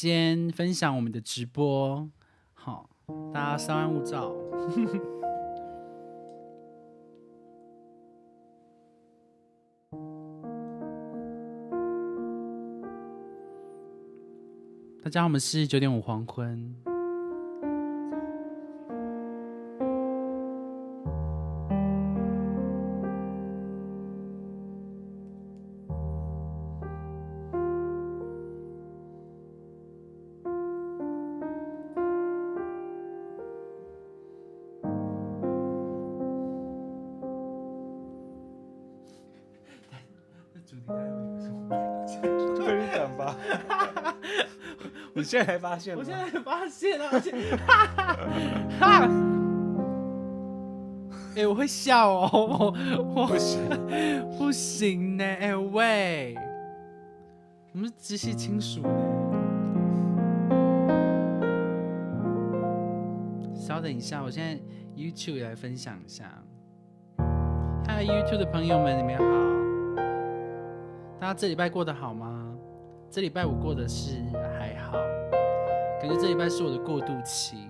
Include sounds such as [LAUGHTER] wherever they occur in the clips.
先分享我们的直播，好，大家稍安勿躁。[LAUGHS] 大家好，我们是九点五黄昏。现在才发现吗，我现在发现了，而且哈哈哈！[LAUGHS] 哎，我会笑哦，我我不行，不行呢，哎喂，我们是直系亲属呢。稍等一下，我现在 YouTube 也来分享一下。嗨，YouTube 的朋友们，你们好，大家这礼拜过得好吗？这礼拜我过的是感觉这一半是我的过渡期。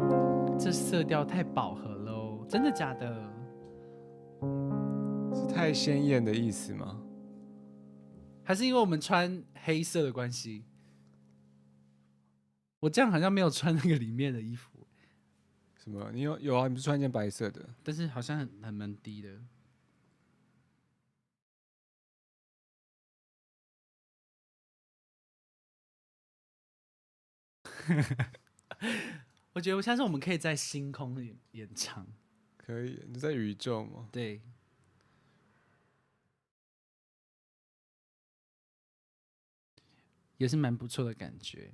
嗯，这色调太饱和喽，真的假的？是太鲜艳的意思吗？还是因为我们穿黑色的关系？我这样好像没有穿那个里面的衣服，什么？你有有啊？你不是穿一件白色的？但是好像很很蛮低的。[LAUGHS] 我觉得我相信我们可以在星空演演唱，可以，你在宇宙吗？对。也是蛮不错的感觉。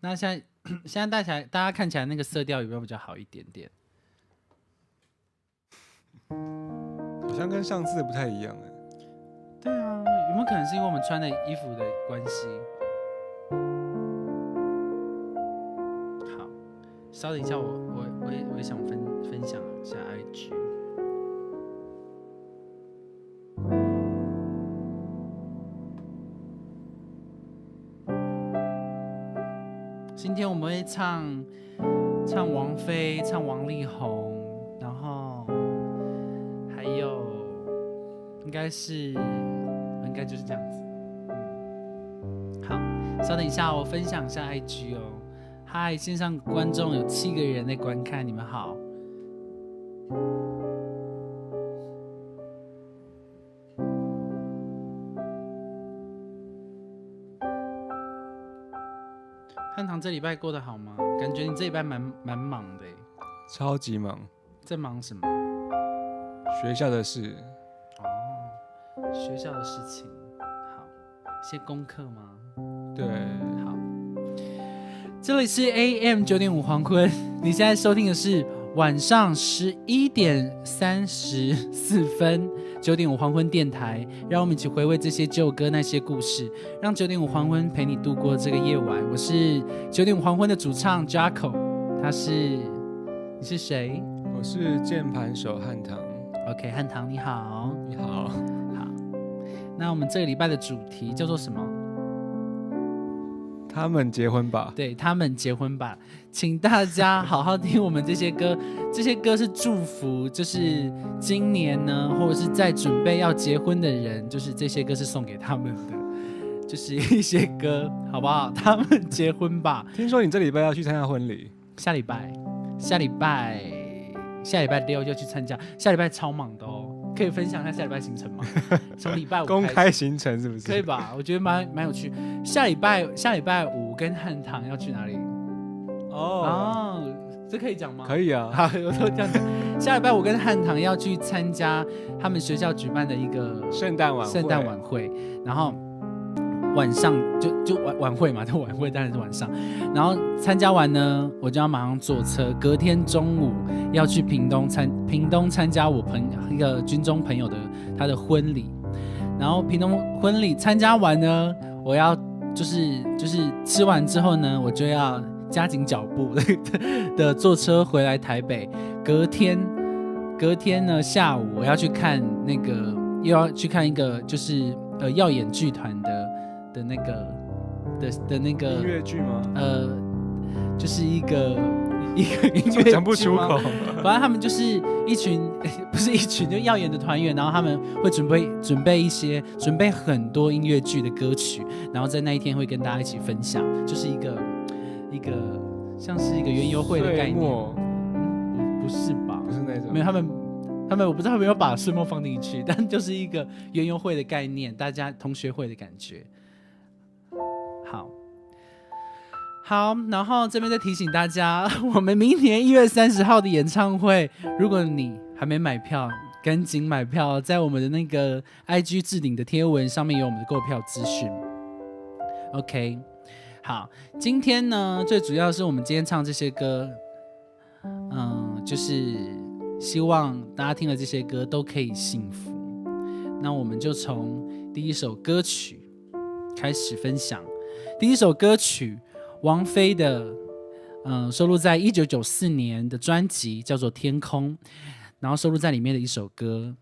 那现在 [CLEARS THROAT] 现在戴起来，大家看起来那个色调有没有比较好一点点？好像跟上次的不太一样哎。对啊，有没有可能是因为我们穿的衣服的关系？稍等一下，我我我也我也想分分享一下 IG。今天我们会唱唱王菲，唱王力宏，然后还有应该是应该就是这样子。嗯，好，稍等一下，我分享一下 IG 哦。嗨，线上观众有七个人在观看，你们好。汉唐这礼拜过得好吗？感觉你这礼拜蛮蛮忙的诶，超级忙，在忙什么？学校的事。哦，学校的事情。好，一些功课吗？对，好。这里是 AM 九点五黄昏，你现在收听的是晚上十一点三十四分九点五黄昏电台，让我们一起回味这些旧歌那些故事，让九点五黄昏陪你度过这个夜晚。我是九点五黄昏的主唱 Jacko，他是你是谁我是键盘手汉唐，？OK，汉唐你好，你好。好。那我们这个礼拜的主题叫做什么？他们结婚吧？对他们结婚吧，请大家好好听我们这些歌，这些歌是祝福，就是今年呢，或者是在准备要结婚的人，就是这些歌是送给他们的，就是一些歌，好不好？他们结婚吧，听说你这礼拜要去参加婚礼，下礼拜，下礼拜，下礼拜六要去参加，下礼拜超忙的哦，可以分享一下下礼拜行程吗？[LAUGHS] 从礼拜五公开行程是不是？可以吧？我觉得蛮蛮有趣。下礼拜下礼拜五跟汉唐要去哪里？哦，啊，这可以讲吗？可以啊。[LAUGHS] 好，我都这样讲。下礼拜我跟汉唐要去参加他们学校举办的一个圣诞晚会，圣诞晚会，然后晚上就就晚晚会嘛，就 [LAUGHS] 晚会当然是晚上。然后参加完呢，我就要马上坐车，隔天中午要去屏东参屏东参加我朋一个军中朋友的他的婚礼。然后屏东婚礼参加完呢，我要就是就是吃完之后呢，我就要加紧脚步 [LAUGHS] 的的坐车回来台北。隔天隔天呢下午我要去看那个又要去看一个就是呃耀眼剧团的的那个的的那个音乐剧吗？呃，就是一个一个音乐讲不出口。[LAUGHS] 反正他们就是一群，[LAUGHS] 不是一群，就耀眼的团员，然后他们会准备准备一些，准备很多音乐剧的歌曲，然后在那一天会跟大家一起分享，就是一个一个像是一个园游会的概念，嗯不不是吧？不是那种，没有他们。他们我不知道有没有把岁末放进去，但就是一个园游会的概念，大家同学会的感觉。好，然后这边再提醒大家，[LAUGHS] 我们明年一月三十号的演唱会，如果你还没买票，赶紧买票，在我们的那个 IG 置顶的贴文上面有我们的购票资讯。OK，好，今天呢，最主要是我们今天唱这些歌，嗯，就是希望大家听了这些歌都可以幸福。那我们就从第一首歌曲开始分享。第一首歌曲，王菲的，嗯、收录在一九九四年的专辑叫做《天空》，然后收录在里面的一首歌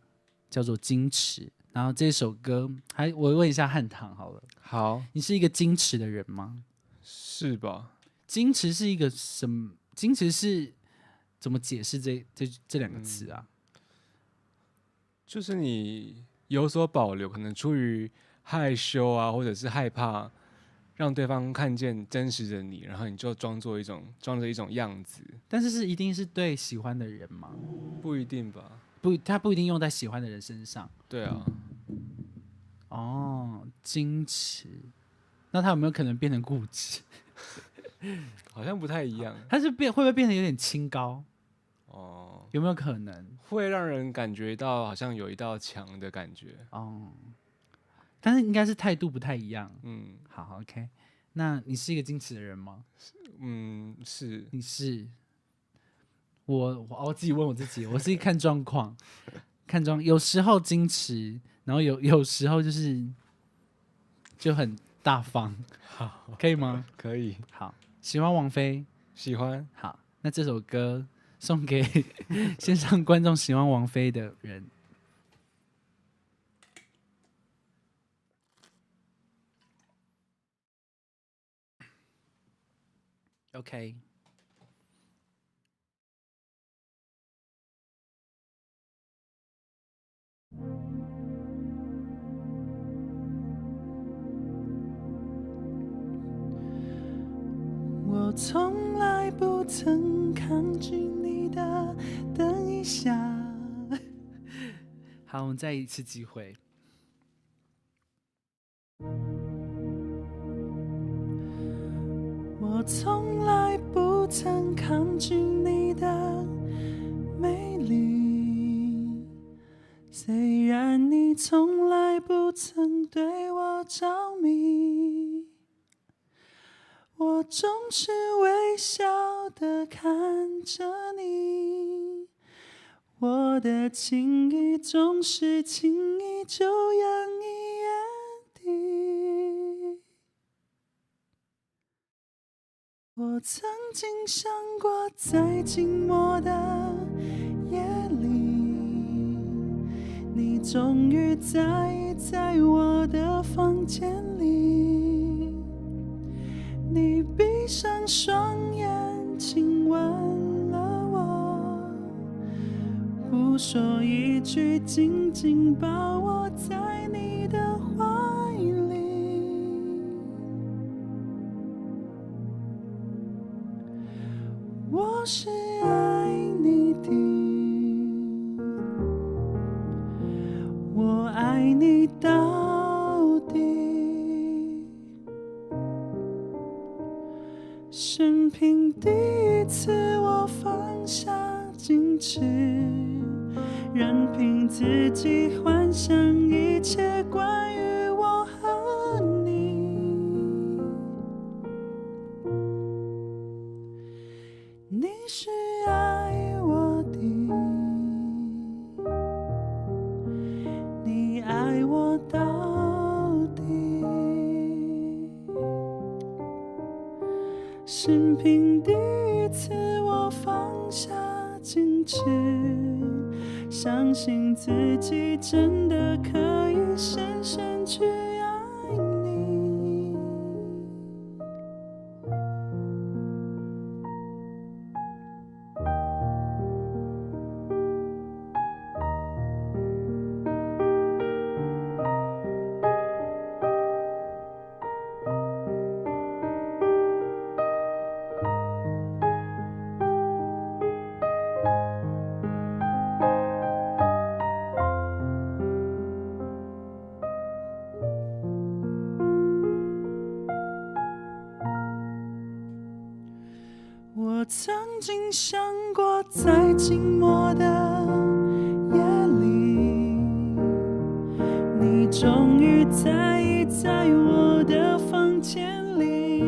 叫做《矜持》。然后这首歌，还我问一下汉唐好了，好你是一个矜持的人吗？是吧？矜持是一个什么？矜持是怎么解释这这这两个词啊？就是你有所保留，可能出于害羞啊，或者是害怕让对方看见真实的你，然后你就装作一种装着一种样子，但是是一定是对喜欢的人吗？不一定吧？不，他不一定用在喜欢的人身上。对啊，哦，矜持，那他有没有可能变成固执？[LAUGHS] 好像不太一样 [LAUGHS] 他是变会不会变得有点清高？哦，有没有可能？会让人感觉到好像有一道墙的感觉。哦，但是应该是态度不太一样。嗯好，OK。那你是一个矜持的人吗？嗯，是你是？我我我自己问我自己，我自己看状况，看状，有时候矜持，然后有有时候就是就很大方，好，可以吗？可以好，喜欢王菲，喜欢。好，那这首歌送给 [LAUGHS] 线上观众喜欢王菲的人。OK，我从来不曾抗拒你的，等一下。好，我们再一次机会。我从来不曾抗拒你的美丽，虽然你从来不曾对我着迷。我总是微笑的看着你，我的情意总是轻易就洋溢我曾经想过，在寂寞的夜里，你终于在在我的房间里。你闭上双眼，亲吻了我，不说一句，紧紧抱我在你是爱你的，我爱你到底。生平第一次，我放下矜持，任凭自己幻想一切关于经想过，在寂寞的夜里，你终于在意在我的房间里。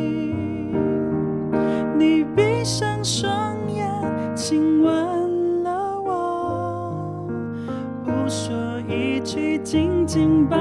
你闭上双眼，亲吻了我，不说一句，紧紧抱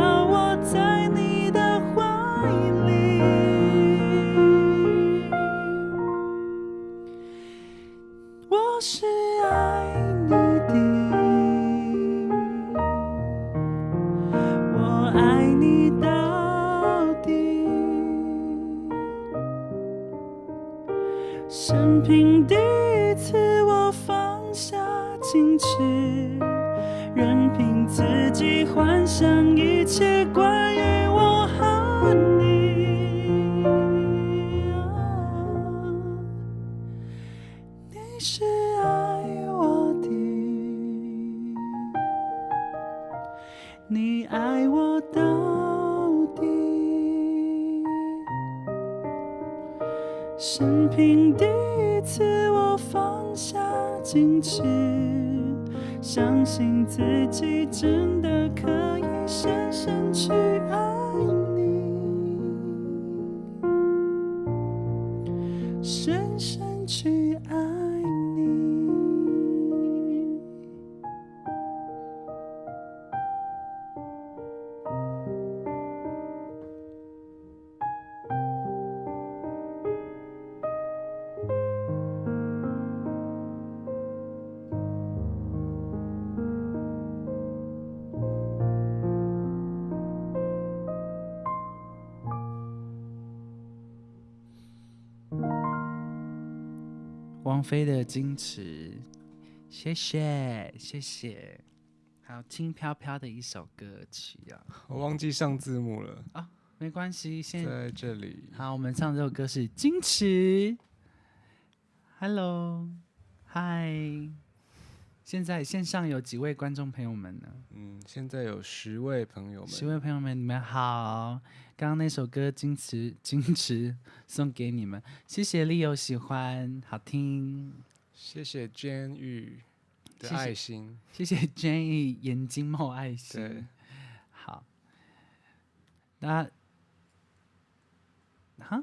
深深去爱。王菲的《矜持》，谢谢谢谢，还有轻飘飘的一首歌曲啊，我忘记上字幕了啊，没关系，现在这里。好，我们唱这首歌是《矜持》。Hello，嗨，现在线上有几位观众朋友们呢？嗯，现在有十位朋友们十们，位朋友们，你们好。刚刚那首歌《矜持》，矜持送给你们，谢谢 Leo 喜欢，好听。谢谢监狱的谢谢爱心。谢谢 Jenny 眼睛冒爱心。对，好，那哈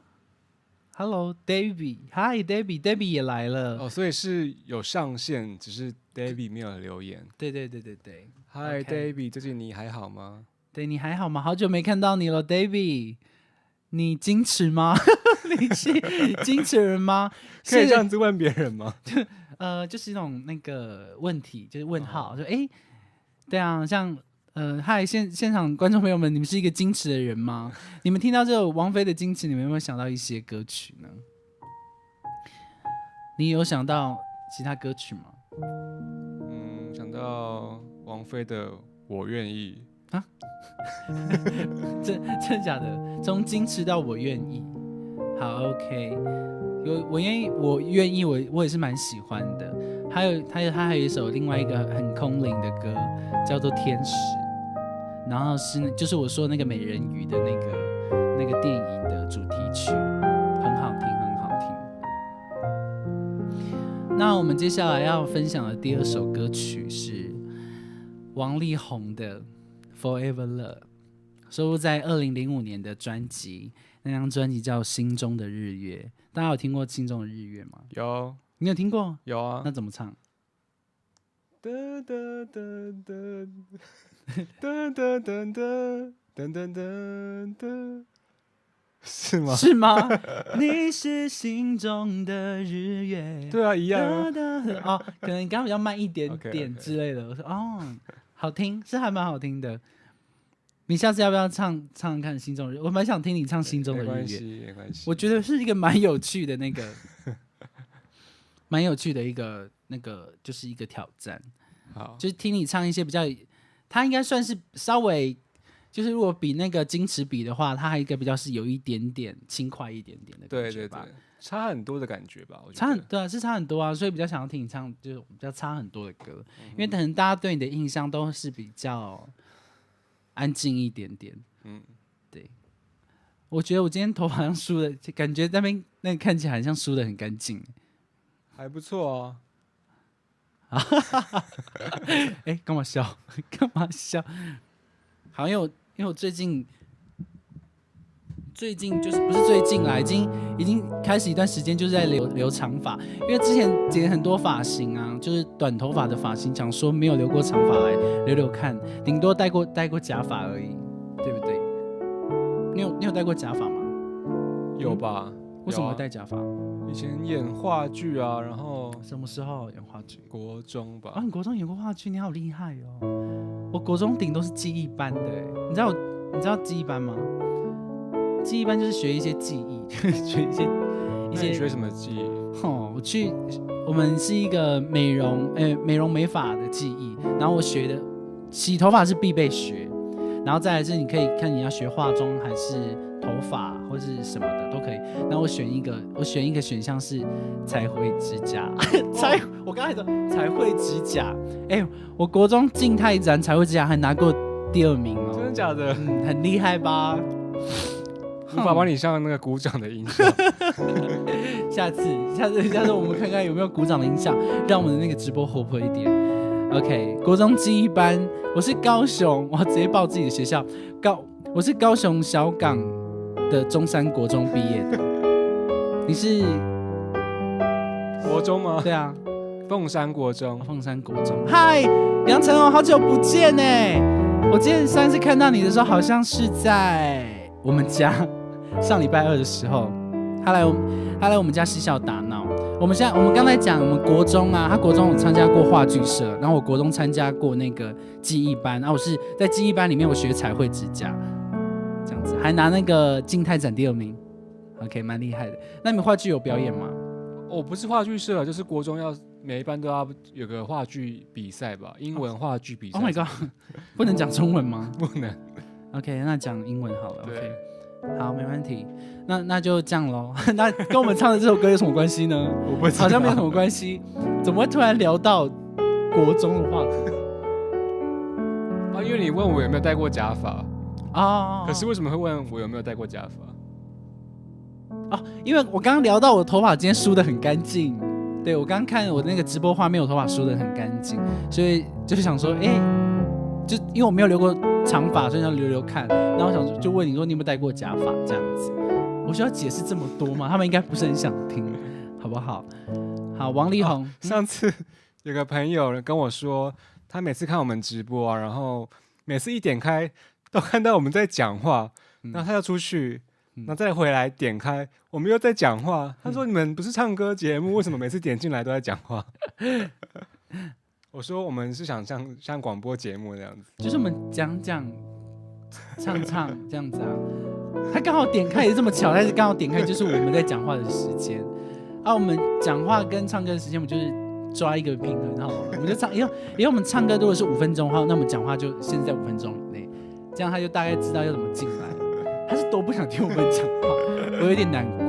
，Hello David，Hi David，David 也来了。哦，所以是有上线，只是 David 没有留言。对对对对对，Hi David，最近你还好吗？对你还好吗？好久没看到你了，David。你矜持吗？[LAUGHS] 你是矜持人吗？[LAUGHS] 可以是这样子问别人吗？[LAUGHS] 呃，就是那种那个问题，就是问号，哦说诶，对啊，像呃，嗨，现现场观众朋友们，你们是一个矜持的人吗？你们听到这首王菲的《矜持》，你们有没有想到一些歌曲呢？你有想到其他歌曲吗？王菲的《我愿意啊 [LAUGHS] 真真假的？从矜持到我愿意，好，OK，有我愿意，我愿意，我我也是蛮喜欢的。还有，还有，他还有一首另外一个很空灵的歌，叫做《天使》，然后是就是我说那个美人鱼的那个那个电影的主题曲，很好听，很好听。那我们接下来要分享的第二首歌曲是王力宏的《Forever Love》。收录在二零零五年的专辑，那张专辑叫《心中的日月》。大家有听过《心中的日月》吗？》有你有听过？有啊那。怎么唱？哒哒哒哒哒哒哒哒哒哒哒，是吗？是吗？你是心中的日月。对啊，一样哦，可能刚刚比较慢一点点之类的。我说哦，好听，是还蛮好听的。你下次要不要唱唱看《心中的日》？我蛮想听你唱《心中的日月》。没关系，没关系。我觉得是一个蛮有趣的那个，[LAUGHS] 蛮有趣的一个那个，就是一个挑战。好，就是听你唱一些比较，他应该算是稍微，就是如果比那个矜持比的话，他还一个比较是有一点点轻快一点点的对对对感觉吧。，差很多的感觉吧？我觉得差很对啊，是差很多啊，所以比较想要听你唱，就是比较差很多的歌，因为可能大家对你的印象都是比较安静一点点。嗯，对我觉得我今天头好像梳的，感觉那边那个看起来好像梳的很干净。还不错啊。[LAUGHS] 哎，干嘛笑？[LAUGHS] 干嘛笑？好，因为我因为我最近最近就是不是最近啦，已经已经开始一段时间就是在留留长发，因为之前剪很多发型啊，就是短头发的发型，讲说没有留过长发来留留看，顶多戴过戴过假发而已，对不对？你有你有戴过假发吗？有吧？为什么戴假发？以前演话剧啊，然后什么时候演话剧？国中吧啊，，你国中演过话剧，你好厉害哦！我国中顶都是记忆班的欸，你知道你知道记忆班吗？记忆班就是学一些记忆，[LAUGHS] 学一些一些学什么技艺？哦，我去，我们是一个美容，呃，美容美发的技艺，然后我学的洗头发是必备学，然后再来是你可以看你要学化妆还是头发或是什么的都可以。然后我选一个，我选一个选项是彩绘指甲，[LAUGHS] 彩，我刚才说彩绘指甲，哎、我国中静态展彩绘指甲还拿过第二名哦真的哦，假的？嗯，很厉害吧？无法帮你上那个鼓掌的音效。[LAUGHS] 下次，下次，下次我们看看有没有鼓掌的音效，让我们的那个直播活泼一点。OK，国中记忆班，我是高雄，我直接报自己的学校，高，我是高雄小港的中山国中毕业的。你是？国中吗？对啊，凤山国中。凤山国中。嗨，杨晨哦，好久不见呢！我今天上一次看到你的时候，好像是在我们家上礼拜二的时候，他来我他来我们家嬉笑打闹。我们现在我们刚才讲我们国中啊，他国中有参加过话剧社，然后我国中参加过那个记忆班，然后我是在记忆班里面我学彩绘指甲，这样子还拿那个静态展第二名，OK，蛮厉害的。那你们话剧有表演吗？我不是话剧社，就是国中要每一班都要有个话剧比赛吧，英文话剧比赛。Oh my god，不能讲中文吗？[LAUGHS] 不能。OK，那讲英文好了。对 OK，好，没问题。那那就这样喽。[LAUGHS] 那跟我们唱的这首歌有什么关系呢？[LAUGHS] 好像没有什么关系。怎么会突然聊到国中的话题 [LAUGHS] 啊，因为你问我有没有戴过假发，啊？可是为什么会问我有没有戴过假发？哦，因为我刚刚聊到我头发今天梳的很干净。对我刚刚看我那个直播画面，我头发梳的很干净，所以就是想说，哎、就因为我没有留过长发，所以想留留看。然后我想就问你说你有没有戴过假发这样子？我需要解释这么多吗？他们应该不是很想听，好不好？好，王力宏，上次有个朋友跟我说，他每次看我们直播啊，然后每次一点开都看到我们在讲话，嗯然后他要出去，嗯然后再回来点开，我们又在讲话。他说：“你们不是唱歌节目，为什么每次点进来都在讲话？” [LAUGHS] 我说：“我们是想像像广播节目那样子。就是我们讲讲、唱唱这样子啊。他刚好点开也是这么巧，但是刚好点开就是我们在讲话的时间。啊，我们讲话跟唱歌的时间，我们就是抓一个平衡好了。我们就唱，因为因为我们唱歌如果是五分钟的话，那我们讲话就限制在五分钟以内，这样他就大概知道要怎么进来。他是多不想听我们讲话，我有点难过。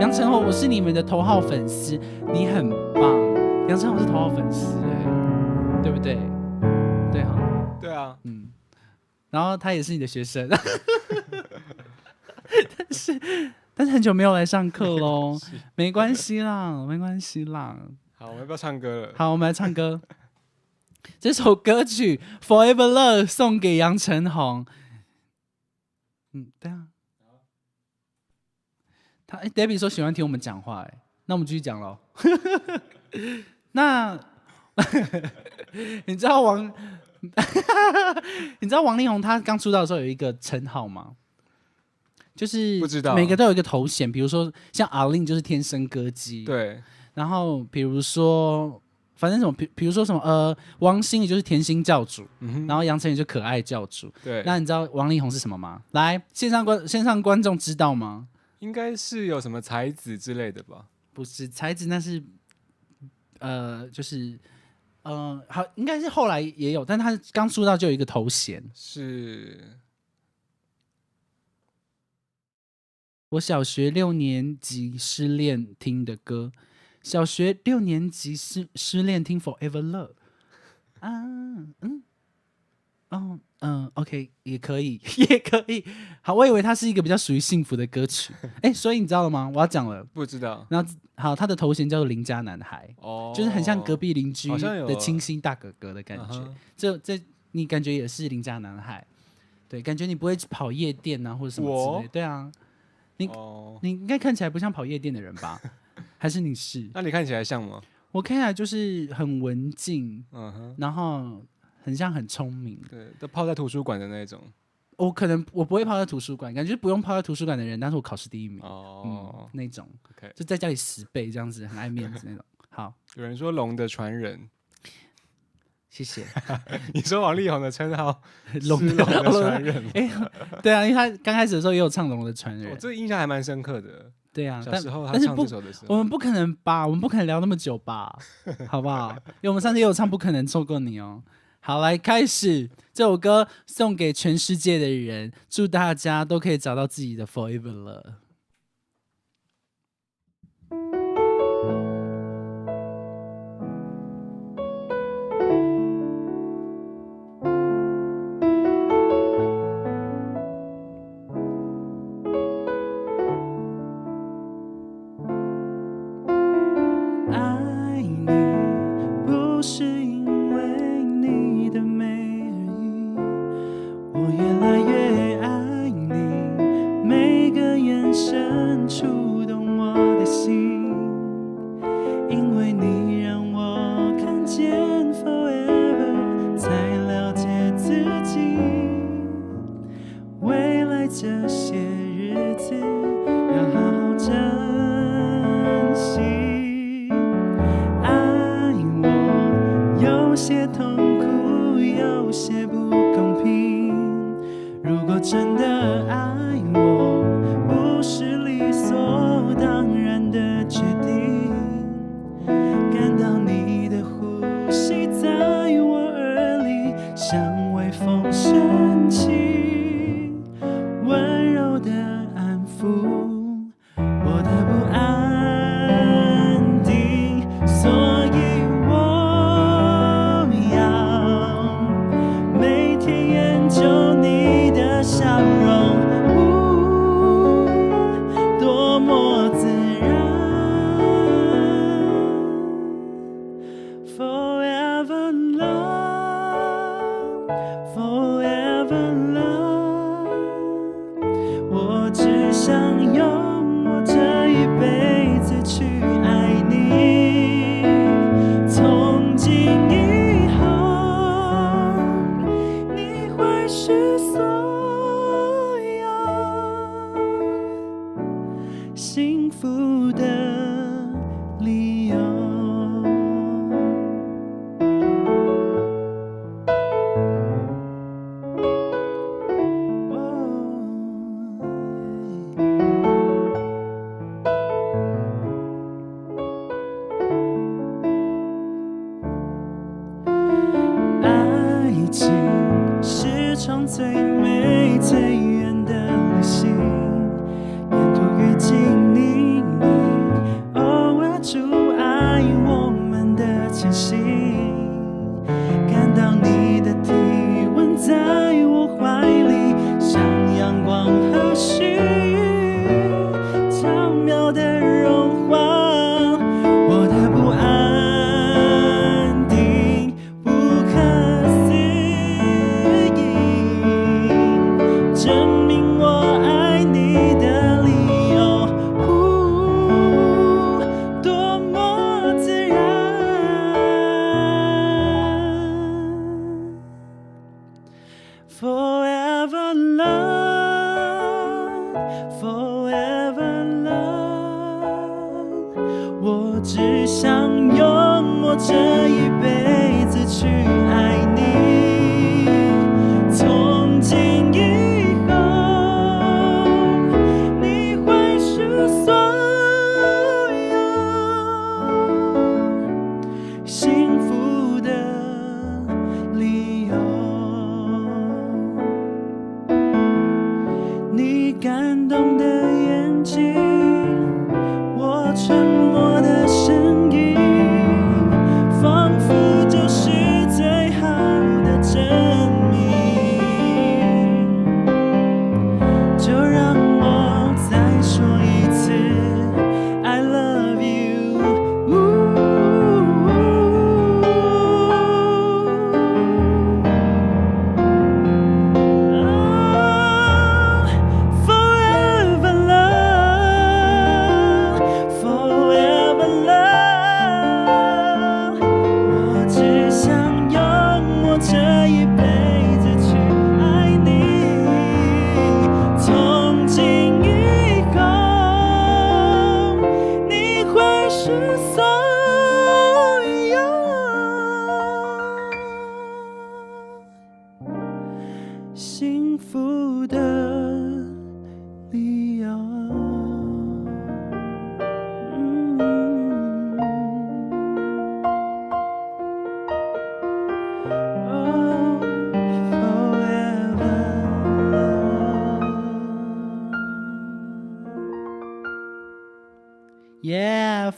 杨丞琳，我是你们的头号粉丝，你很棒。杨丞琳是头号粉丝、对不对？对哈。”对啊，嗯，然后他也是你的学生，[LAUGHS] 但是但是很久没有来上课喽，[LAUGHS] 没关系啦，没关系啦。好，我们要不要唱歌了？好，我们来唱歌。这首歌曲《Forever Love》送给杨丞琳。嗯，对啊。他哎，Debbie 说喜欢听我们讲话，哎，那我们继续讲喽。[LAUGHS] 那 [LAUGHS] 你知道王，[LAUGHS] 你知道王力宏他刚出道的时候有一个称号吗？就是不知道每个都有一个头衔，比如说像阿令就是天生歌姬，对，然后比如说，反正什么，比比如说什么，呃，王心怡就是甜心教主，嗯，然后杨丞琳就可爱教主。对，那你知道王力宏是什么吗？来，线上观线上观众知道吗？应该是有什么才子之类的吧？不是才子，那是呃，就是嗯，好，应该是后来也有，但他刚出道就有一个头衔。是我小学六年级失恋听的歌，小学六年级失失恋听 Forever Love 啊，嗯，哦，嗯，OK，也可以，[LAUGHS] 也可以。好，我以为它是一个比较属于幸福的歌曲。[LAUGHS] 哎，所以你知道了吗？我要讲了。不知道。然后，好，他的头衔叫做邻家男孩，哦，就是很像隔壁邻居的清新大哥哥的感觉。这这，你感觉也是邻家男孩？对，感觉你不会跑夜店啊，或者什么之类。对啊，你你应该看起来不像跑夜店的人吧？[LAUGHS] 还是你是？那你看起来像吗？我看起来就是很文静，嗯哼，然后。很像很聪明，对，都泡在图书馆的那种。我可能我不会泡在图书馆，感觉不用泡在图书馆的人，但是我考试第一名哦，那种就在家里十倍这样子，很爱面子那种。好，有人说龙的传人，谢谢。[LAUGHS] 你说王力宏的称号 [LAUGHS] 龙的传人，[LAUGHS] 哎，对啊，因为他刚开始的时候也有唱龙的传人，我这印象还蛮深刻的。对啊，小时候他唱这首的时候，我们不可能吧？我们不可能聊那么久吧？好不好？因为我们上次也有唱《不可能错过你》哦。好，来开始这首歌，送给全世界的人，祝大家都可以找到自己的 forever 了。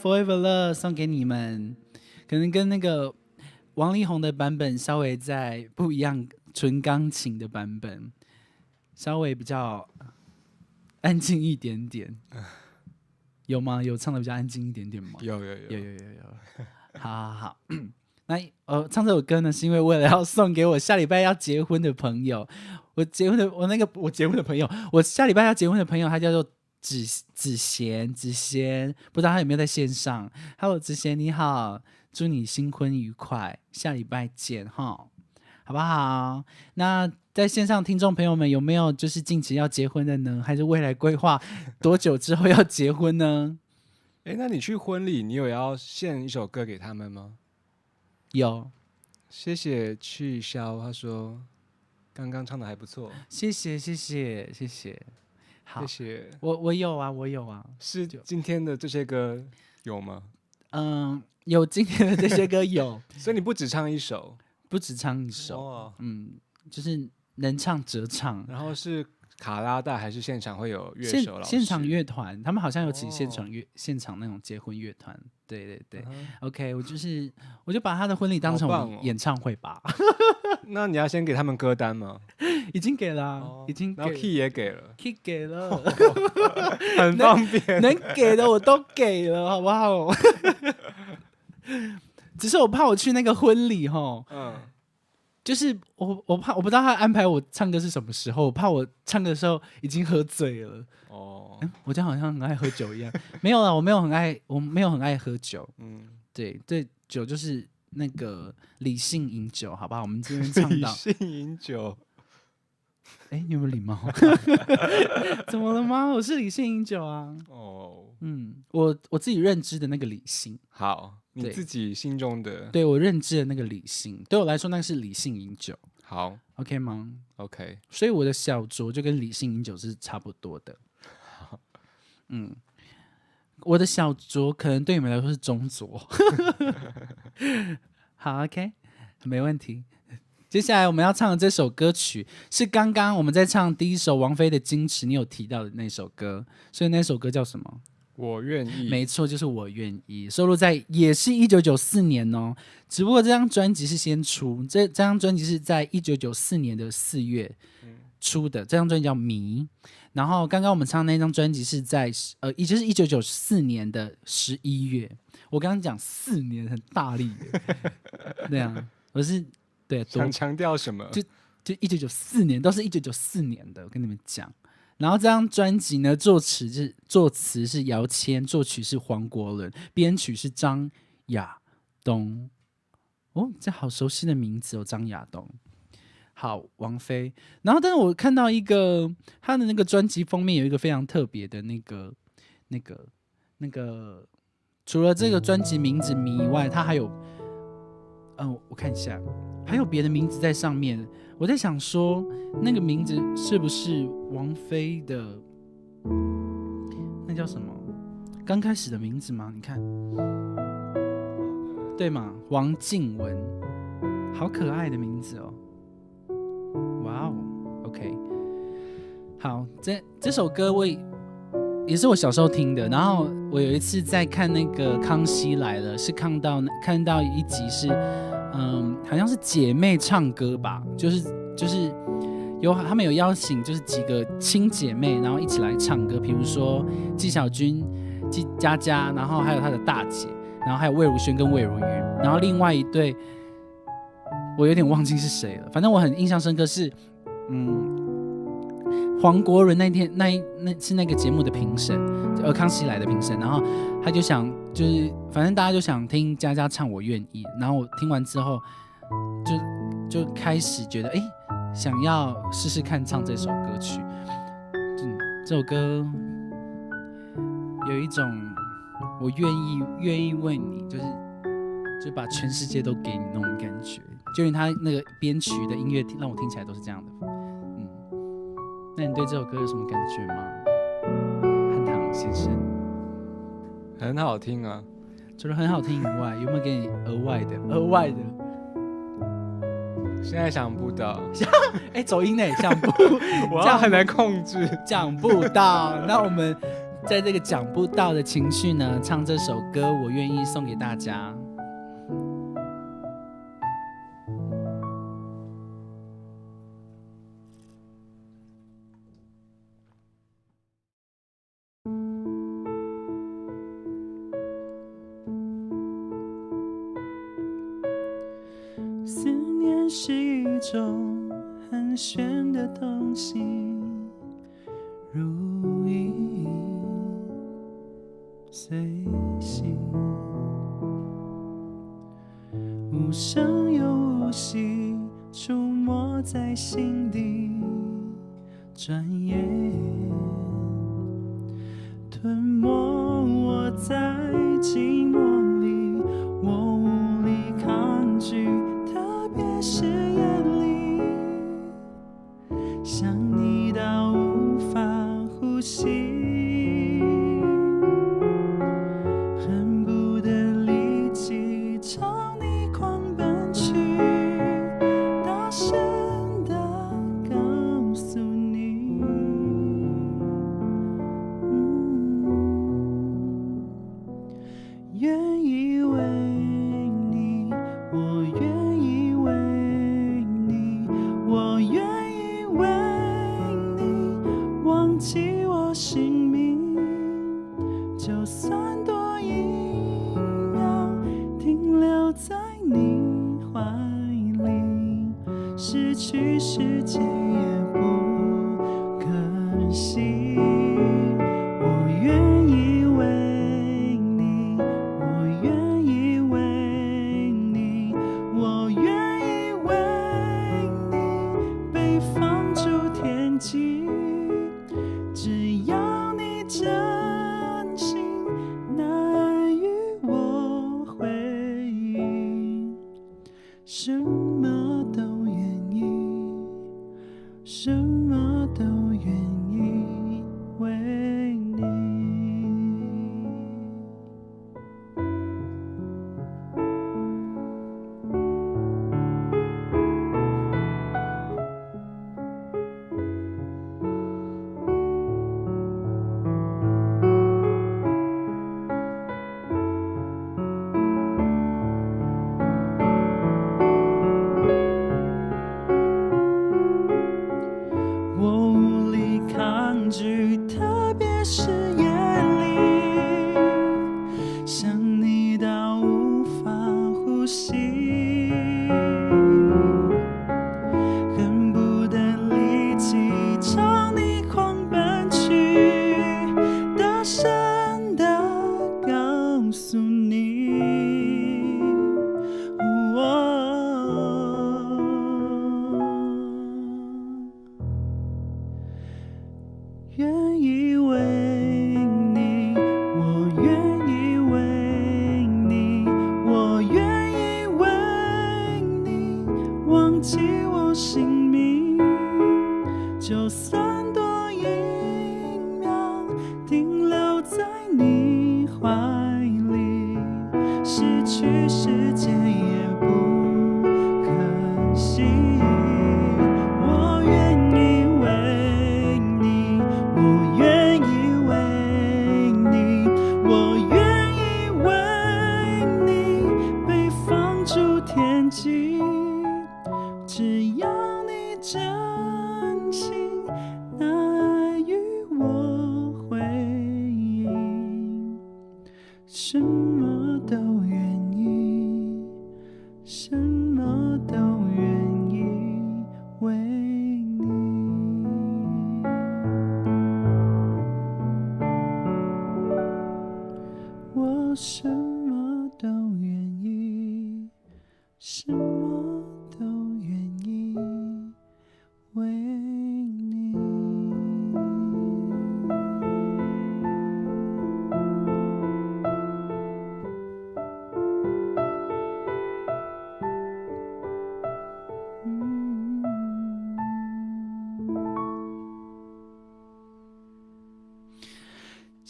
，Yeah，Forever Love 送给你们，可能跟那个王力宏的版本稍微在不一样，纯钢琴的版本稍微比较安静一点点，有吗？有唱的比较安静一点点吗？有有有有有有有，好好好。[CLEARS THROAT] 那呃，唱这首歌呢，是因为为了要送给我下礼拜要结婚的朋友。我结婚的我那个我结婚的朋友，我下礼拜要结婚的朋友，他叫做子子贤子贤，不知道他有没有在线上？Hello，子贤你好，祝你新婚愉快，下礼拜见哈，好不好？那在线上听众朋友们有没有就是近期要结婚的呢？还是未来规划多久之后要结婚呢？哎，那你去婚礼，你有要献一首歌给他们吗？有，谢谢去消，他说刚刚唱的还不错，谢谢谢谢谢谢，好，谢谢，我我有啊，我有啊，是今天的这些歌有吗？嗯，有今天的这些歌有，[LAUGHS] 所以你不只唱一首，不只唱一首，嗯，就是能唱则唱，然后是。卡拉带还是现场会有乐手？现场乐团，他们好像有请现场乐现场那种结婚乐团。对对对，OK，我就是我就把他的婚礼当成演唱会吧。[LAUGHS] 那你要先给他们歌单吗？[LAUGHS] 已经给了，已经，然后 key 也给了，key 给了，[LAUGHS] 很方便，能给的我都给了，好不好？[LAUGHS] 只是我怕我去那个婚礼哈，嗯。就是我，我怕我不知道他安排我唱歌是什么时候，我怕我唱歌的时候已经喝醉了。哦，我这样好像很爱喝酒一样。没有了，我没有很爱，我没有很爱喝酒。嗯，对对，酒就是那个理性饮酒，好不好？我们今天唱到理性饮酒。[LAUGHS] 哎，你有没有礼貌？[LAUGHS] 怎么了吗？我是理性饮酒啊。哦，嗯，我我自己认知的那个理性。好。你自己心中的，对我认知的那个理性，对我来说那是理性饮酒。好，OK 吗？OK。所以我的小酌就跟理性饮酒是差不多的。[LAUGHS] 嗯，我的小酌可能对你们来说是中酌。好，OK，没问题。接下来我们要唱的这首歌曲是刚刚我们在唱第一首王菲的《矜持》，你有提到的那首歌，所以那首歌叫什么？我愿意，没错，就是我愿意。收录在也是一九九四年哦，只不过这张专辑是先出，这这张专辑是在一九九四年的四月出的。这张专辑叫《迷》，然后刚刚我们唱那张专辑是在呃，也就是一九九四年的十一月。我刚刚讲四年很大力，[LAUGHS] 对啊，我是对想强调什么？就就一九九四年，都是一九九四年的，我跟你们讲。然后这张专辑呢，作词是作词是姚谦，作曲是黄国伦，编曲是张亚东。哦，这好熟悉的名字哦，张亚东。好，王菲。然后，但是我看到一个他的那个专辑封面有一个非常特别的那个、那个、那个，除了这个专辑名字“迷”以外，它还有，嗯，我看一下，还有别的名字在上面。我在想说，那个名字是不是王菲的？那叫什么？刚开始的名字吗？你看，对吗？王静雯，好可爱的名字哦！哇哦，OK，好，这这首歌我也是我小时候听的。然后我有一次在看那个《康熙来了》，是看到看到一集是。嗯，好像是姐妹唱歌吧，就是就是有他们有邀请，就是几个亲姐妹，然后一起来唱歌。比如说纪晓君、纪佳佳，然后还有她的大姐，然后还有魏如萱跟魏如云，然后另外一对我有点忘记是谁了。反正我很印象深刻是，嗯，黄国伦那天那一那是那个节目的评审，呃，康熙来的评审，然后他就想。就是，反正大家就想听佳佳唱《我愿意》，然后我听完之后，就就开始觉得，哎，想要试试看唱这首歌曲。嗯，这首歌有一种我愿意愿意为你，就是就把全世界都给你那种感觉。就连他那个编曲的音乐，让我听起来都是这样的。嗯，那你对这首歌有什么感觉吗，汉唐先生？很好听啊！除了很好听以外，有没有给你额外的？额外的？现在想不到。[LAUGHS] 哎，走音呢？想不，[LAUGHS] 我这样很难控制。讲不到。那我们在这个讲不到的情绪呢，唱这首歌，我愿意送给大家。想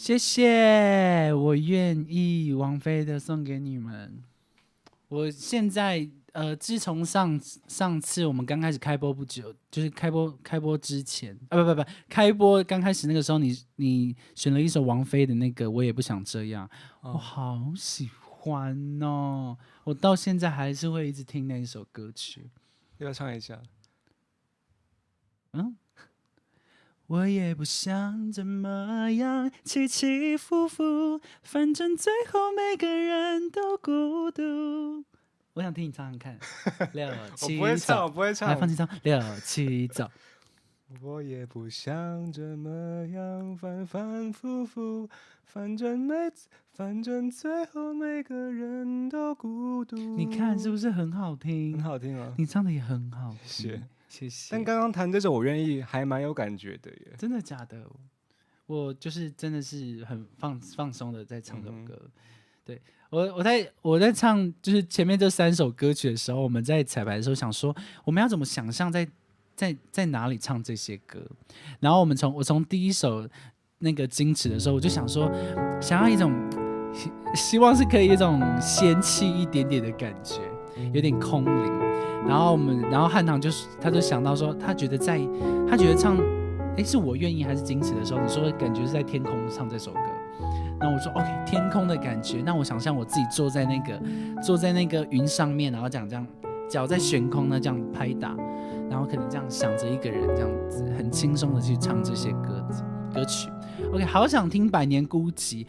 谢谢，我愿意王菲的送给你们。我现在呃，自从上上次我们刚开始开播不久，就是开播开播之前啊，不不不，开播刚开始那个时候，你你选了一首王菲的那个，我也不想这样，我好喜欢哦，我到现在还是会一直听那一首歌曲。要不要唱一下？嗯，我也不想怎么样，起起伏伏，反正最后每个人都孤独。我想听你唱唱看，[LAUGHS] 六我七不会唱，我，不会来放。弃唱，六七走。我也不想怎么样，反反复复，反正每次，反正最后每个人都孤独。你看是不是很好听？很好听啊？你唱的也很好听，谢谢。谢谢。但刚刚弹这首我愿意，还蛮有感觉的耶。真的假的？我就是真的是很放放松的在唱这首歌。对我，我在我在唱就是前面这三首歌曲的时候，我们在彩排的时候想说，我们要怎么想象在在在哪里唱这些歌？然后我们从我从第一首那个矜持的时候，我就想说，想要一种希希望是可以一种仙气一点点的感觉，有点空灵。然后我们，然后汉唐就是他就想到说，他觉得在他觉得唱，诶，是我愿意还是矜持的时候，你说感觉是在天空唱这首歌。那我说 OK，天空的感觉。那我想象我自己坐在那个坐在那个云上面，然后这样这样脚在悬空呢，这样拍打，然后可能这样想着一个人这样子，很轻松的去唱这些歌歌曲。OK，好想听《百年孤寂》，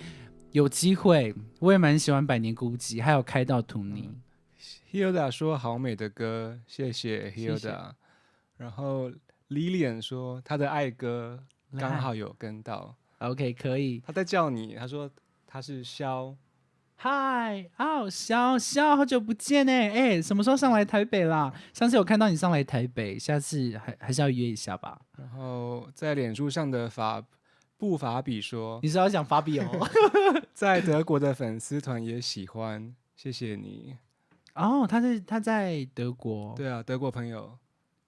有机会我也蛮喜欢《百年孤寂》，还有《开到图尼》。Hilda 说好美的歌，谢谢谢 Hilda。谢然后 Lilian 说她的爱歌刚好有跟到，OK，可以。他在叫你，他说他是肖，嗨，哦，肖肖，好久不见呢！哎，什么时候上来台北啦？上次有看到你上来台北，下次还还是要约一下吧。然后在脸书上的法布法比说，你是要讲法比哦？[LAUGHS] 在德国的粉丝团也喜欢，谢谢你。哦，他在他在德国。对啊，德国朋友，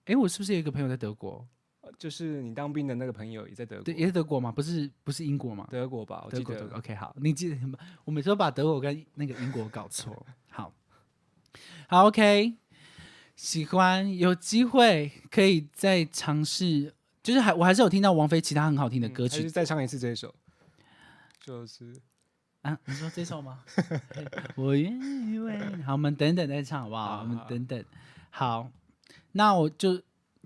哎，我是不是有一个朋友在德国？呃就是你当兵的那个朋友也在德国对，，也是德国吗？不是，不是英国吗？德国吧？我记德国，德得国。OK，好，你记得吗？我每次都把德国跟那个英国搞错。好，好，OK，喜欢，有机会可以再尝试，就是还我还是有听到王菲其他很好听的歌曲嗯，再唱一次这一首，就是啊，你说这首吗？[LAUGHS] 我愿意为你好，我们等等再唱好不好？好我们等等。好，那我就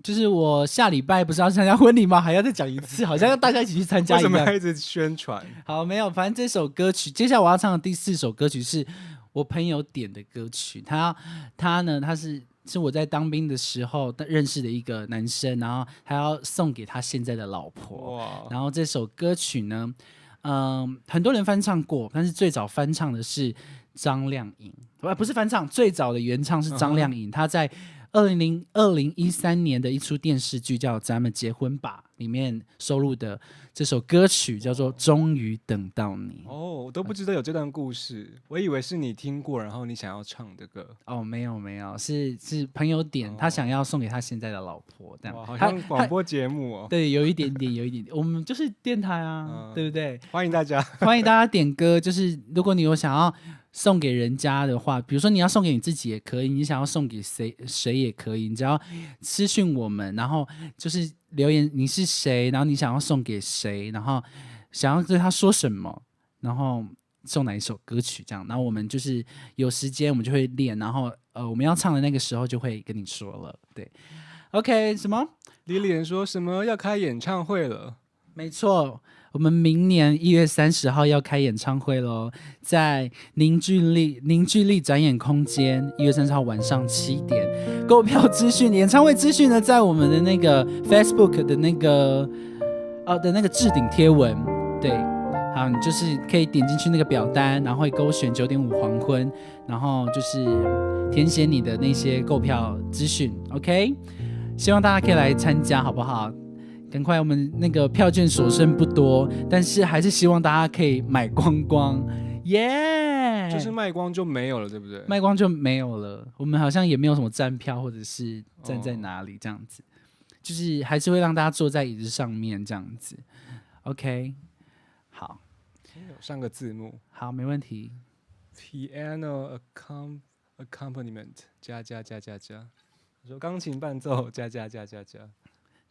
就是我下礼拜不是要参加婚礼吗？还要再讲一次，[LAUGHS] 好像要大家一起去参加一样。什么要一直宣传？好，没有，反正这首歌曲，接下来我要唱的第四首歌曲是我朋友点的歌曲。他他呢，他是是我在当兵的时候认识的一个男生，然后他要送给他现在的老婆。哇，然后这首歌曲呢，嗯，很多人翻唱过，但是最早翻唱的是张靓颖，不不是翻唱，最早的原唱是张靓颖，她在二零零二零一三年的一出电视剧叫《咱们结婚吧》里面收录的这首歌曲叫做《终于等到你》。哦，我都不知道有这段故事，我以为是你听过，然后你想要唱的歌。哦，没有没有，是是朋友点，他想要送给他现在的老婆，这样哇，好像广播节目哦。对，有一点点，有一点点，我们就是电台啊，嗯对不对？欢迎大家。欢迎大家点歌，就是如果你有想要送给人家的话，比如说你要送给你自己也可以，你想要送给谁谁也可以，你只要私讯我们，然后就是留言你是谁，然后你想要送给谁，然后想要对他说什么，然后送哪一首歌曲？这样，然后我们就是有时间我们就会练，然后呃我们要唱的那个时候就会跟你说了，对，OK 什么？李脸说什么要开演唱会了？没错，我们明年一月三十号要开演唱会喽，在凝聚力凝聚力展演空间，一月三十号晚上七点，购票资讯、演唱会资讯呢，在我们的那个 Facebook 的那个哦的那个置顶贴文，对，好，你就是可以点进去那个表单，然后会勾选九点五黄昏，然后就是填写你的那些购票资讯，OK，希望大家可以来参加，好不好？赶快，我们那个票券所剩不多，但是还是希望大家可以买光光，耶、就是卖光就没有了，对不对？卖光就没有了。我们好像也没有什么站票，或者是站在哦哪里这样子，就是还是会让大家坐在椅子上面这样子。OK，好，上个字幕好，没问题。，piano accom accompaniment 加加加加加。我说钢琴伴奏加加加加加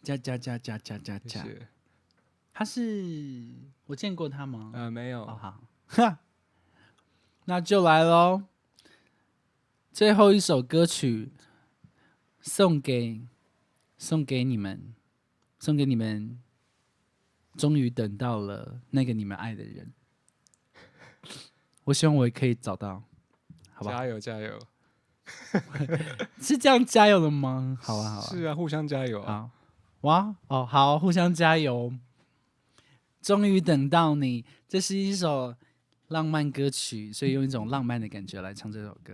加加加加加加加。谢谢。他是我见过他吗？呃，没有哦，，好，哈，那就来喽。最后一首歌曲送给送给你们，送给你们，终于等到了那个你们爱的人。我希望我也可以找到，好吧？加油加油！[LAUGHS] 是这样加油的吗？好啊，好啊，是啊，互相加油啊！哇，哦，好，互相加油。终于等到你，这是一首浪漫歌曲，所以用一种浪漫的感觉来唱这首歌。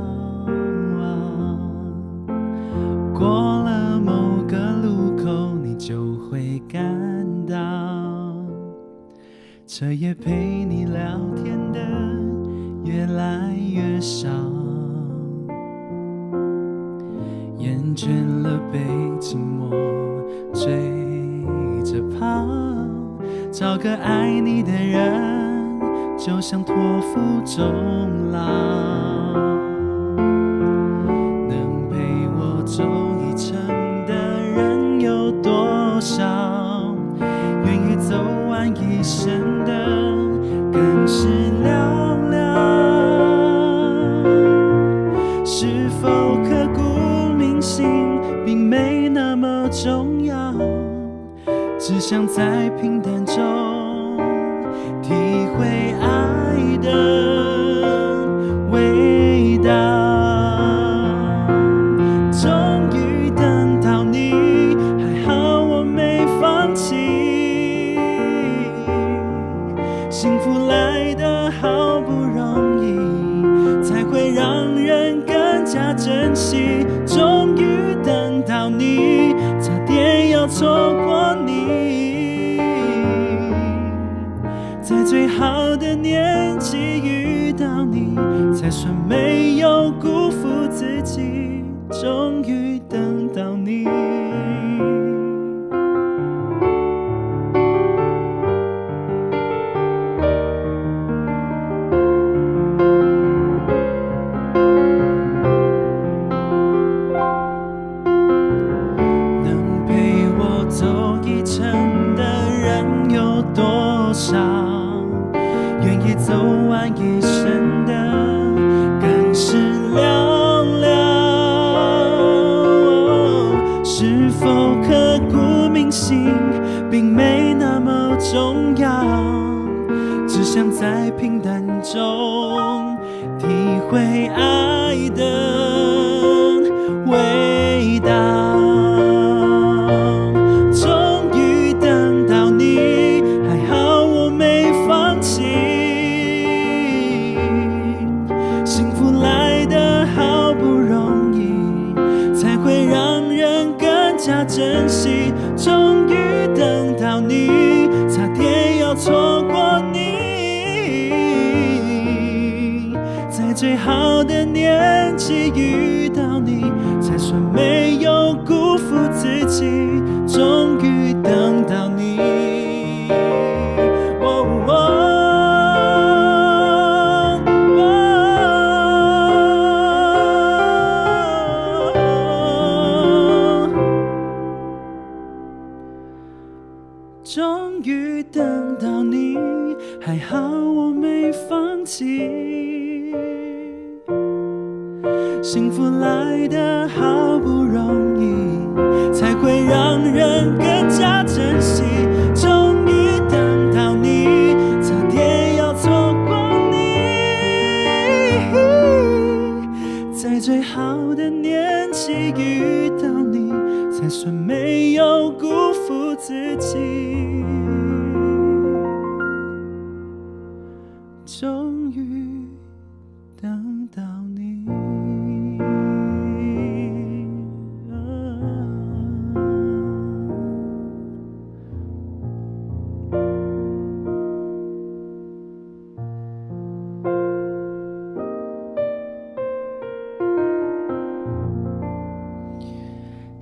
彻夜陪你聊天的越来越少，厌倦了被寂寞追着跑，找个爱你的人，就像托付终老。能陪我走一程的人有多少？愿意走完一生想再拼。made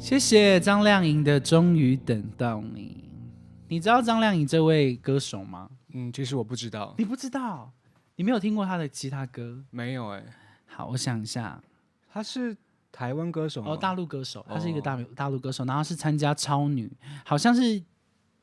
谢谢张靓颖的《终于等到你》。你知道张靓颖这位歌手吗？嗯，其实我不知道，你不知道，你没有听过她的其他歌？没有哎、好，我想一下。她是台湾歌手哦，大陆歌手，她是一个哦大陆大陆歌手，然后是参加超女，好像是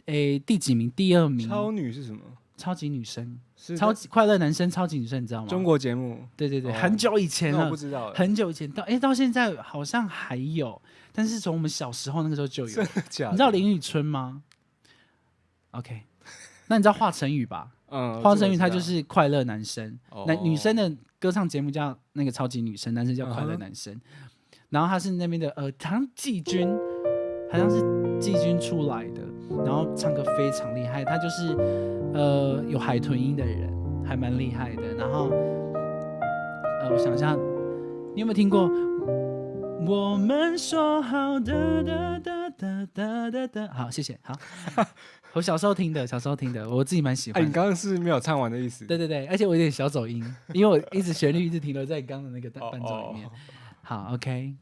诶第几名？第二名。超女是什么？超级女生，是超级快乐男生，超级女生，你知道吗？中国节目，对对对，哦很久以前了我不，知道哎、很久以前到诶，到现在好像还有，但是从我们小时候那个时候就有。真的假的？你知道林宇春吗？OK，那你知道华晨宇吧？嗯，华晨宇他就是快乐男生，道那、女生哦的歌唱节目叫那个超级女生，男生叫快乐男生。然后他是那边的呃，好像季军，好像是季军出来的，然后唱歌非常厉害，他就是呃有海豚音的人，还蛮厉害的。然后呃，我想一下，你有没有听过？我们说好的的的的的的的，好，谢谢，好。[LAUGHS] 我小时候听的，小时候听的，我自己蛮喜哎，欢的。你刚刚是没有唱完的意思。对对对，而且我有点小走音，因为我一直旋律一直停留在刚刚的那个伴奏里面哦。好，OK，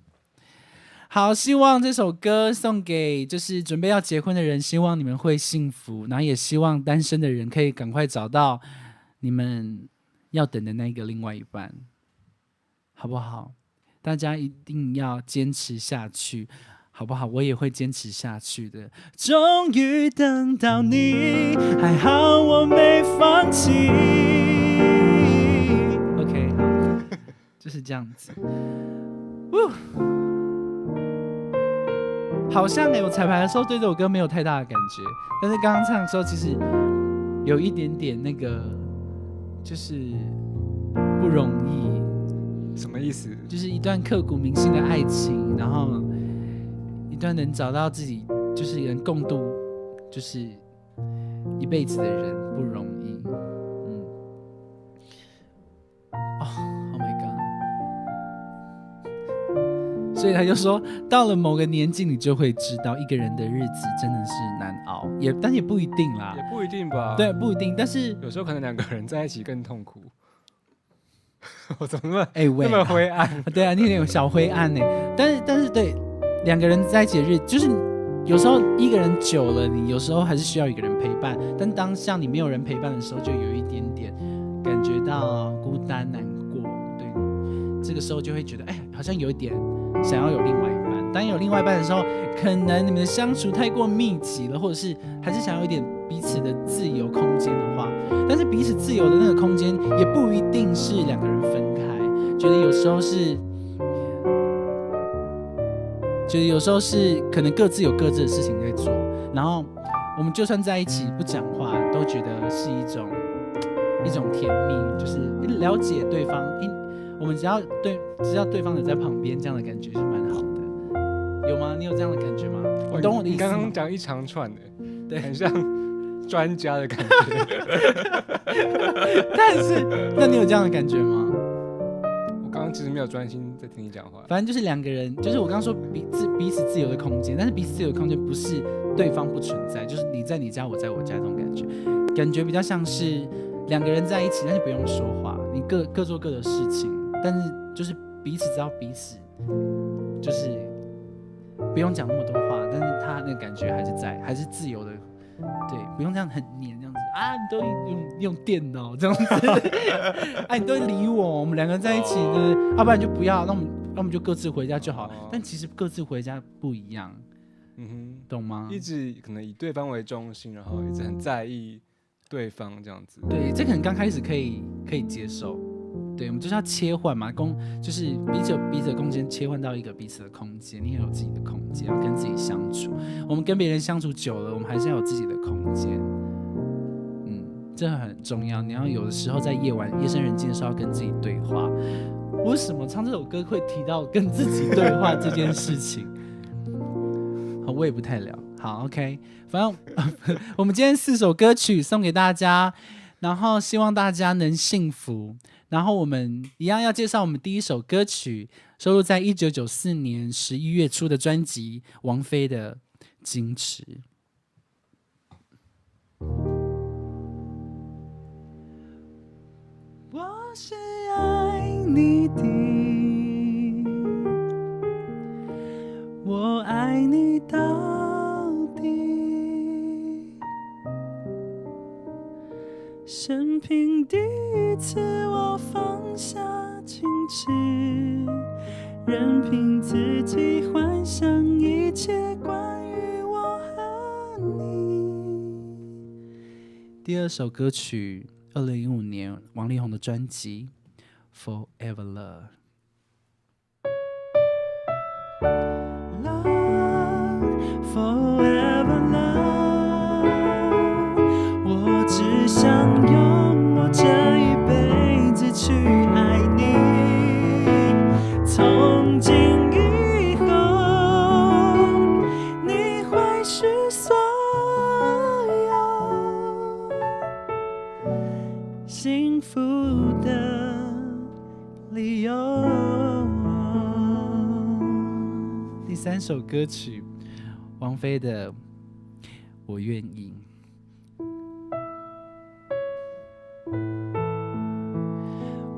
好，希望这首歌送给就是准备要结婚的人，希望你们会幸福，然后也希望单身的人可以赶快找到你们要等的那个另外一半，好不好？大家一定要坚持下去，好不好？我也会坚持下去的。终于等到你，还好我没放弃。OK，好，[LAUGHS] 就是这样子。呜，好像哎、我彩排的时候对这首歌没有太大的感觉，但是刚刚唱的时候，其实有一点点那个，就是不容易。什么意思？就是一段刻骨铭心的爱情，然后一段能找到自己就是能共度就是一辈子的人不容易。嗯，哦，Oh my god！所以他就说，到了某个年纪，你就会知道一个人的日子真的是难熬，也但也不一定啦也。不一定吧。对，，不一定。但是，有时候可能两个人在一起更痛苦。[LAUGHS] 我怎么那么哎、喂那，么灰暗？[LAUGHS] 对啊，你有点小灰暗呢。但是但是对，两个人在一起的日，就是有时候一个人久了，你有时候还是需要一个人陪伴。但当像你没有人陪伴的时候，就有一点点感觉到孤单难过。对，这个时候就会觉得，哎，好像有一点想要有另外。当有另外一半的时候，可能你们的相处太过密集了，或者是还是想要一点彼此的自由空间的话，但是彼此自由的那个空间也不一定是两个人分开。觉得有时候是，觉得有时候是可能各自有各自的事情在做，然后我们就算在一起不讲话，都觉得是一种一种甜蜜，就是了解对方。诶，我们只要对只要对方有在旁边，这样的感觉是蛮好的。有吗？你有这样的感觉吗？我懂我的意你思吗？刚刚讲一长串的，对很像专家的感觉。[LAUGHS] 但是，那你有这样的感觉吗？我刚刚其实没有专心在听你讲话。反正就是两个人，就是我刚刚说彼此彼此自由的空间，但是彼此自由的空间不是对方不存在，就是你在你家，我在我家这种感觉，感觉比较像是两个人在一起，但是不用说话，你各各做各的事情，但是就是彼此知道彼此，就是不用讲那么多话，但是他那个感觉还是在，还是自由的，对，不用这样很黏这样子啊，你都用用电脑这样子，哎、[LAUGHS] 你都理我，我们两个人在一起呢，要、不然就不要，那我们那我们就各自回家就好。哦但其实各自回家不一样，嗯哼懂吗，？一直可能以对方为中心，然后一直很在意对方这样子。对，这可能刚开始可以可以接受，对，我们就是要切换嘛，空就是彼此彼此的空间切换到一个彼此的空间，你也有自己的空间，要跟自己相处。我们跟别人相处久了，我们还是要有自己的空间。嗯，这很重要。你要有的时候在夜晚夜深人静的时候，要跟自己对话。为什么唱这首歌会提到跟自己对话这件事情？好，我也不太了。好，OK，反正 [LAUGHS] 我们今天四首歌曲送给大家。然后希望大家能幸福。然后我们一样要介绍我们第一首歌曲，收录在一九九四年十一月初的专辑王菲的《矜持》。我是爱你的，我爱你到生平第一次，我放下矜持，任凭自己幻想一切关于我和你。第二首歌曲，二零一五年王力宏的专辑《Forever Love》。去爱你，从今以后，你会是所有幸福的理由。第三首歌曲，王菲的《我愿意》。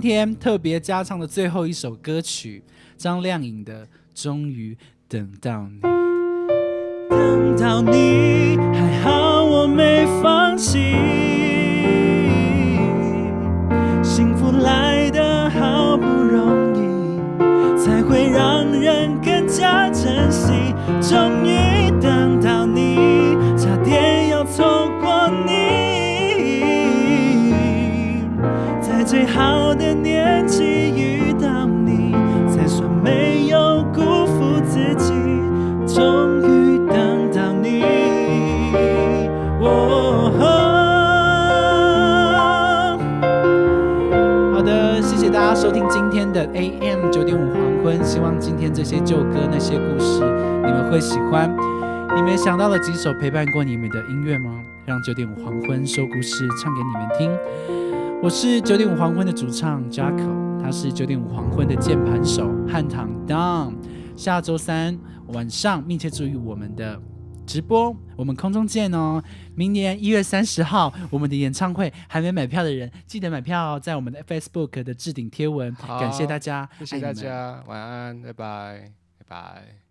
今天特别加唱的最后一首歌曲，张靓颖的《终于等到你》。等到你，还好我没放弃。幸福来的好不容易，才会让人更加珍惜。终于收听今天的 AM 九点五黄昏。希望今天这些旧歌、那些故事，你们会喜欢。你们想到了几首陪伴过你们的音乐吗？让九点五黄昏说故事唱给你们听。我是九点五黄昏的主唱 Jaco，他是九点五黄昏的键盘手汉唐 Down。下周三晚上密切注意我们的直播，我们空中见哦。明年一月三十号，我们的演唱会还没买票的人，记得买票哦，在我们的 Facebook 的置顶贴文。感谢大家，谢谢大家，晚安，拜拜，拜拜。